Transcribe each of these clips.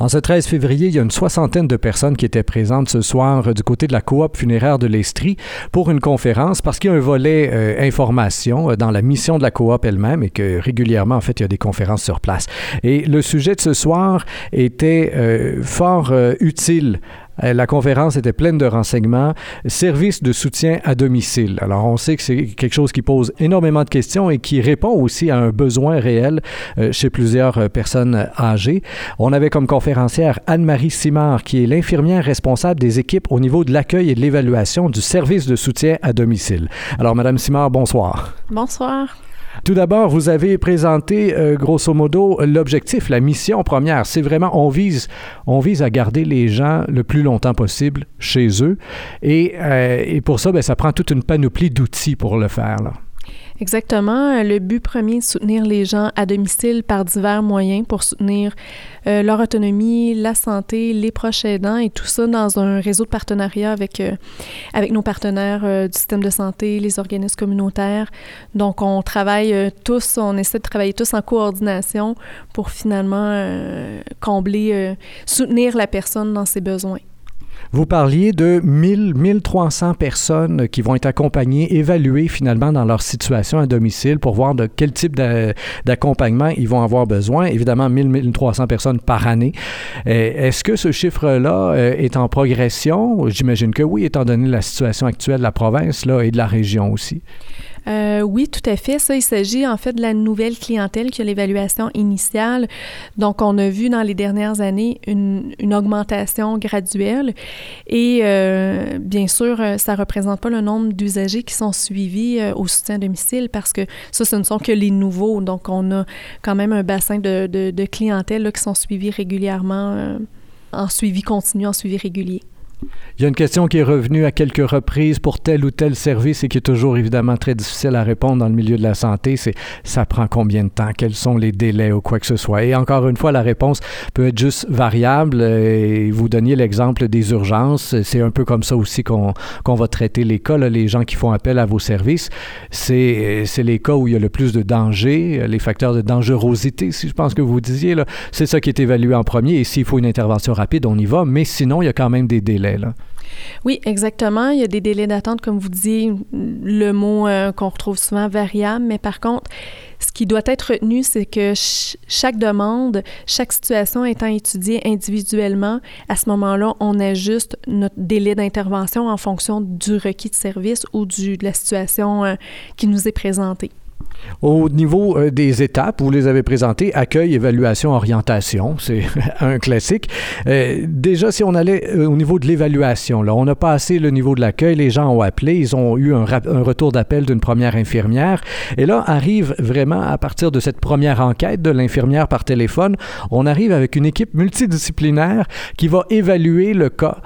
En ce 13 février, il y a une soixantaine de personnes qui étaient présentes ce soir euh, du côté de la coop funéraire de l'Estrie pour une conférence parce qu'il y a un volet euh, information euh, dans la mission de la coop elle-même et que régulièrement, en fait, il y a des conférences sur place. Et le sujet de ce soir était fort utile euh, la conférence était pleine de renseignements. Service de soutien à domicile. Alors, on sait que c'est quelque chose qui pose énormément de questions et qui répond aussi à un besoin réel euh, chez plusieurs euh, personnes âgées. On avait comme conférencière Anne-Marie Simard, qui est l'infirmière responsable des équipes au niveau de l'accueil et de l'évaluation du service de soutien à domicile. Alors, Madame Simard, bonsoir. Bonsoir. Tout d'abord, vous avez présenté euh, grosso modo l'objectif, la mission première. C'est vraiment, on vise, on vise à garder les gens le plus longtemps possible chez eux. Et, euh, pour ça, ben, ça prend toute une panoplie d'outils pour le faire. Exactement. Le but premier est de soutenir les gens à domicile par divers moyens pour soutenir euh, leur autonomie, la santé, les proches aidants et tout ça dans un réseau de partenariat avec, euh, avec nos partenaires euh, du système de santé, les organismes communautaires. Donc, on travaille tous, on essaie de travailler tous en coordination pour finalement combler, soutenir la personne dans ses besoins. Vous parliez de 1000, 1300 personnes qui vont être accompagnées, évaluées finalement dans leur situation à domicile pour voir de quel type d'accompagnement ils vont avoir besoin. Évidemment, 1000, 1300 personnes par année. Euh, est-ce que ce chiffre-là euh, est en progression? J'imagine que oui, étant donné la situation actuelle de la province là, et de la région aussi. Euh, oui, tout à fait. Ça, il s'agit en fait de la nouvelle clientèle qui a l'évaluation initiale. Donc, on a vu dans les dernières années une, augmentation graduelle. Et euh, bien sûr, euh, ça ne représente pas le nombre d'usagers qui sont suivis au soutien à domicile parce que ça, ce ne sont que les nouveaux. Donc, on a quand même un bassin de, de, clientèle qui sont suivis régulièrement en suivi continu, en suivi régulier. Il y a une question qui est revenue à quelques reprises pour tel ou tel service et qui est toujours évidemment très difficile à répondre dans le milieu de la santé, c'est ça prend combien de temps, quels sont les délais ou quoi que ce soit. Et encore une fois, la réponse peut être juste variable. Et vous donniez l'exemple des urgences. C'est un peu comme ça aussi qu'on va traiter les cas, les gens qui font appel à vos services. C'est les cas où il y a le plus de danger, les facteurs de dangerosité, si je pense que vous disiez. C'est ça qui est évalué en premier. Et s'il faut une intervention rapide, on y va. Mais sinon, il y a quand même des délais. Oui, exactement. Il y a des délais d'attente, comme vous dites, le mot euh, qu'on retrouve souvent variable, mais par contre, ce qui doit être retenu, c'est que chaque demande, chaque situation étant étudiée individuellement, à ce moment-là, on ajuste notre délai d'intervention en fonction du requis de service ou de la situation euh, qui nous est présentée. Au niveau euh, des étapes, vous les avez présentées, accueil, évaluation, orientation, c'est un classique. Euh, déjà, si on allait euh, au niveau de l'évaluation, là, on a passé le niveau de l'accueil, les gens ont appelé, ils ont eu un, retour d'appel d'une première infirmière. Et là, arrive vraiment à partir de cette première enquête de l'infirmière par téléphone, on arrive avec une équipe multidisciplinaire qui va évaluer le cas.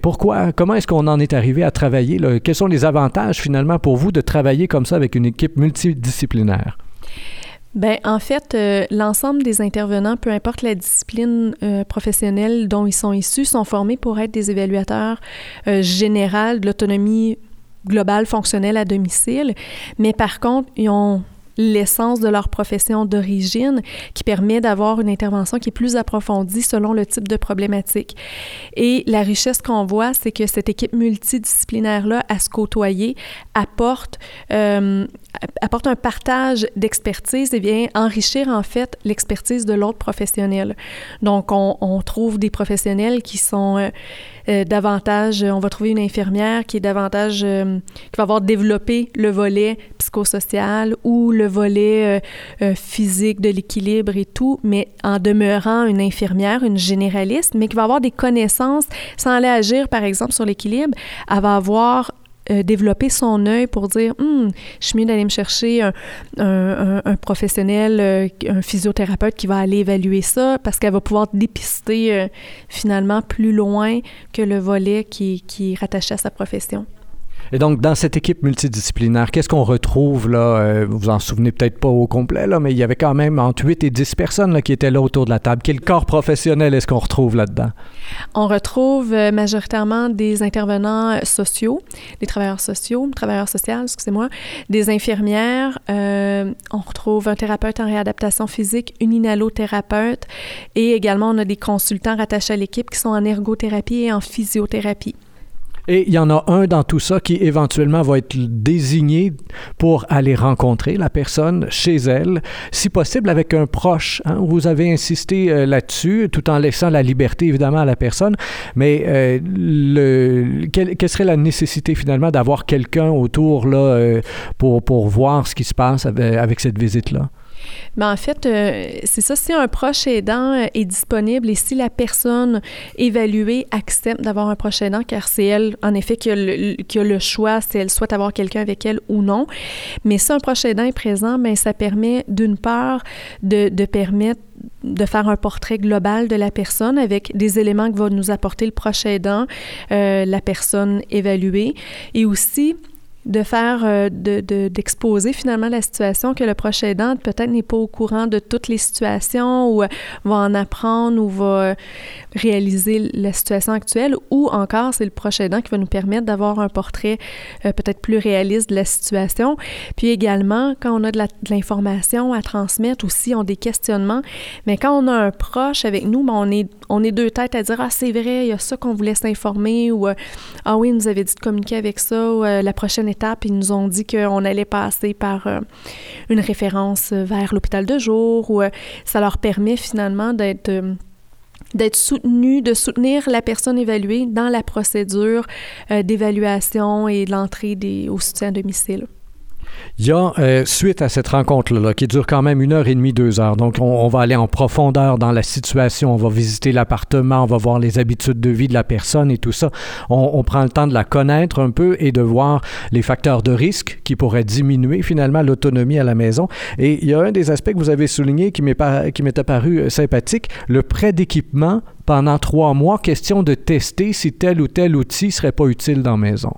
Pourquoi, comment est-ce qu'on en est arrivé à travailler? Là? Quels sont les avantages finalement pour vous de travailler comme ça avec une équipe multidisciplinaire? Disciplinaire? Bien, en fait, euh, l'ensemble des intervenants, peu importe la discipline euh, professionnelle dont ils sont issus, sont formés pour être des évaluateurs euh, généraux de l'autonomie globale fonctionnelle à domicile. Mais par contre, ils ont l'essence de leur profession d'origine qui permet d'avoir une intervention qui est plus approfondie selon le type de problématique. Et la richesse qu'on voit, c'est que cette équipe multidisciplinaire-là, à se côtoyer, apporte, euh, un partage d'expertise et vient enrichir en fait l'expertise de l'autre professionnel. Donc, on, on, trouve des professionnels qui sont euh, euh, davantage, on va trouver une infirmière qui est davantage, qui va avoir développé le volet psychosocial ou le volet euh, euh, physique de l'équilibre et tout, mais en demeurant une infirmière, une généraliste, mais qui va avoir des connaissances sans aller agir, par exemple, sur l'équilibre, elle va avoir euh, développé son œil pour dire hum, je suis mieux d'aller me chercher un, professionnel, un physiothérapeute qui va aller évaluer ça parce qu'elle va pouvoir dépister finalement plus loin que le volet qui, qui est rattaché à sa profession. Et donc, dans cette équipe multidisciplinaire, qu'est-ce qu'on retrouve là? Euh, vous vous en souvenez peut-être pas au complet, là, mais il y avait quand même entre 8 et 10 personnes là, qui étaient là autour de la table. Quel corps professionnel est-ce qu'on retrouve là-dedans? On retrouve euh, majoritairement des intervenants sociaux, des travailleurs sociaux, travailleurs sociaux, excusez-moi, des infirmières. Euh, on retrouve un thérapeute en réadaptation physique, une inhalothérapeute et également on a des consultants rattachés à l'équipe qui sont en ergothérapie et en physiothérapie. Et il y en a un dans tout ça qui éventuellement va être désigné pour aller rencontrer la personne chez elle, si possible avec un proche. Hein. Vous avez insisté euh, là-dessus, tout en laissant la liberté évidemment à la personne, mais euh, le, quelle, serait la nécessité finalement d'avoir quelqu'un autour là, euh, pour, pour voir ce qui se passe avec cette visite-là? Mais en fait, euh, c'est ça, si un proche aidant euh, est disponible et si la personne évaluée accepte d'avoir un proche aidant, car c'est elle, en effet, qui a, le, choix si elle souhaite avoir quelqu'un avec elle ou non. Mais si un proche aidant est présent, bien, ça permet d'une part de, permettre de faire un portrait global de la personne avec des éléments que va nous apporter le proche aidant, euh, la personne évaluée, et aussi de faire, euh, d'exposer finalement la situation que le proche aidant peut-être n'est pas au courant de toutes les situations ou euh, va en apprendre ou va euh, réaliser la situation actuelle ou encore c'est le proche aidant qui va nous permettre d'avoir un portrait peut-être plus réaliste de la situation. Puis également, quand on a de l'information à transmettre aussi, on a des questionnements, mais quand on a un proche avec nous, ben, on, est, on est deux têtes à dire « Ah, c'est vrai, il y a ça qu'on voulait s'informer » ou « Ah oui, il nous avait dit de communiquer avec ça ou la prochaine étape, ils nous ont dit qu'on allait passer par euh, une référence vers l'hôpital de jour, ou euh, ça leur permet finalement d'être euh, soutenu, de soutenir la personne évaluée dans la procédure d'évaluation et de l'entrée au soutien à domicile. Il y a, euh, suite à cette rencontre-là, qui dure quand même une heure et demie, deux heures, donc on, va aller en profondeur dans la situation, on va visiter l'appartement, on va voir les habitudes de vie de la personne et tout ça. On, prend le temps de la connaître un peu et de voir les facteurs de risque qui pourraient diminuer finalement l'autonomie à la maison. Et il y a un des aspects que vous avez souligné qui m'est apparu euh, sympathique, le prêt d'équipement pendant trois mois, question de tester si tel ou tel outil serait pas utile dans la maison.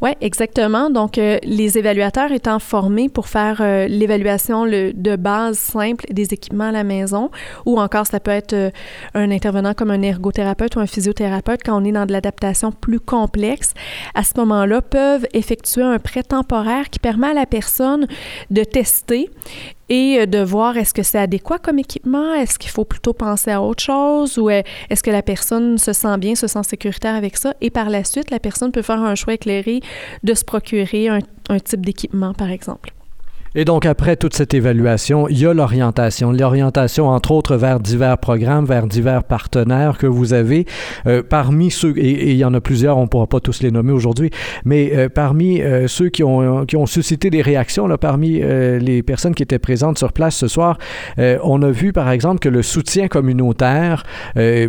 Oui, exactement. Donc, euh, les évaluateurs étant formés pour faire euh, l'évaluation de base simple des équipements à la maison, ou encore ça peut être euh, un intervenant comme un ergothérapeute ou un physiothérapeute quand on est dans de l'adaptation plus complexe, à ce moment-là, peuvent effectuer un prêt temporaire qui permet à la personne de tester et euh, de voir est-ce que c'est adéquat comme équipement, est-ce qu'il faut plutôt penser à autre chose? Ou euh, est-ce que la personne se sent bien, se sent sécuritaire avec ça? Et par la suite, la personne peut faire un choix éclairé de se procurer un type d'équipement, par exemple. Et donc, après toute cette évaluation, il y a l'orientation. L'orientation, entre autres, vers divers programmes, vers divers partenaires que vous avez. Euh, parmi ceux, et, il y en a plusieurs, on ne pourra pas tous les nommer aujourd'hui, mais euh, parmi euh, ceux qui ont, qui ont suscité des réactions, là, parmi les personnes qui étaient présentes sur place ce soir, on a vu, par exemple, que le soutien communautaire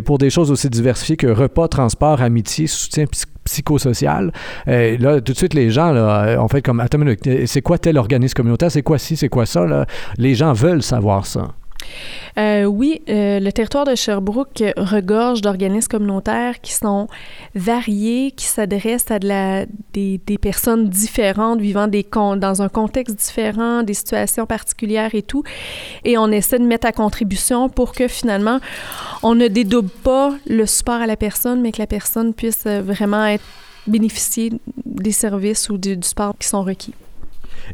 pour des choses aussi diversifiées que repas, transport, amitié, soutien psychosocial. Euh, là, tout de suite, les gens là, ont fait comme Attends, c'est quoi tel organisme communautaire? C'est quoi ci? C'est quoi ça? Là? Les gens veulent savoir ça. Euh, oui, euh, le territoire de Sherbrooke regorge d'organismes communautaires qui sont variés, qui s'adressent à des, personnes différentes, vivant dans un contexte différent, des situations particulières et tout. Et on essaie de mettre à contribution pour que finalement, on ne dédouble pas le support à la personne, mais que la personne puisse vraiment bénéficier des services ou du, du qui sont requis.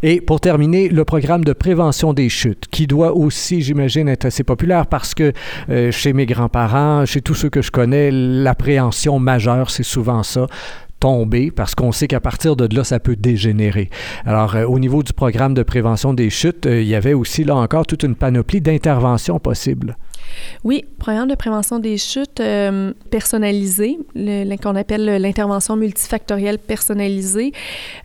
Et pour terminer, le programme de prévention des chutes, qui doit aussi, j'imagine, être assez populaire parce que euh, chez mes grands-parents, chez tous ceux que je connais, l'appréhension majeure, c'est souvent ça tomber parce qu'on sait qu'à partir de là, ça peut dégénérer. Alors, euh, au niveau du programme de prévention des chutes, euh, il y avait aussi là encore toute une panoplie d'interventions possibles. Oui, programme de prévention des chutes euh, personnalisé, qu'on appelle l'intervention multifactorielle personnalisée,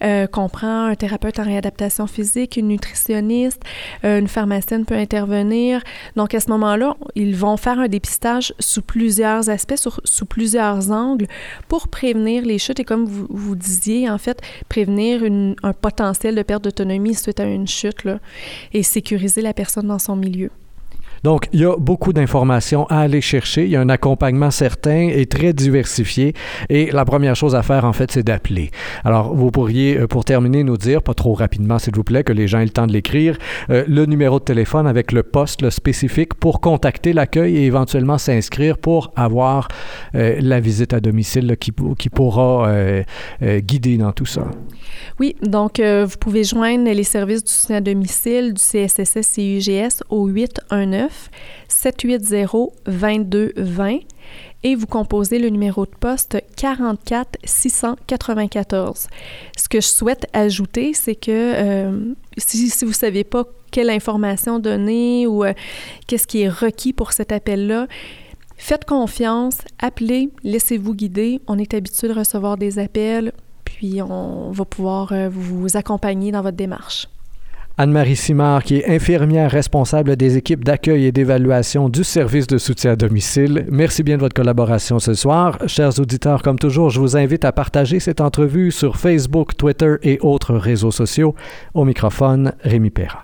euh, comprend un thérapeute en réadaptation physique, une nutritionniste, euh, une pharmacienne peut intervenir. Donc, à ce moment-là, ils vont faire un dépistage sous plusieurs aspects, sous plusieurs angles pour prévenir les chutes et comme vous, disiez, en fait, prévenir un potentiel de perte d'autonomie suite à une chute et sécuriser la personne dans son milieu. Donc, il y a beaucoup d'informations à aller chercher. Il y a un accompagnement certain et très diversifié. Et la première chose à faire, en fait, c'est d'appeler. Alors, vous pourriez, euh, pour terminer, nous dire, pas trop rapidement, s'il vous plaît, que les gens aient le temps de l'écrire, euh, le numéro de téléphone avec le poste spécifique pour contacter l'accueil et éventuellement s'inscrire pour avoir euh, la visite à domicile qui, qui, pourra guider dans tout ça. Oui, donc vous pouvez joindre les services du soutien à domicile du CSSS et UGS au 819 780 2220 et vous composez le numéro de poste 44 694. Ce que je souhaite ajouter, c'est que euh, si, vous ne savez pas quelle information donner ou euh, qu'est-ce qui est requis pour cet appel-là, faites confiance, appelez, laissez-vous guider. On est habitué de recevoir des appels, puis on va pouvoir euh, vous accompagner dans votre démarche. Anne-Marie Simard, qui est infirmière responsable des équipes d'accueil et d'évaluation du service de soutien à domicile. Merci bien de votre collaboration ce soir. Chers auditeurs, comme toujours, je vous invite à partager cette entrevue sur Facebook, Twitter et autres réseaux sociaux. Au microphone, Rémi Perra.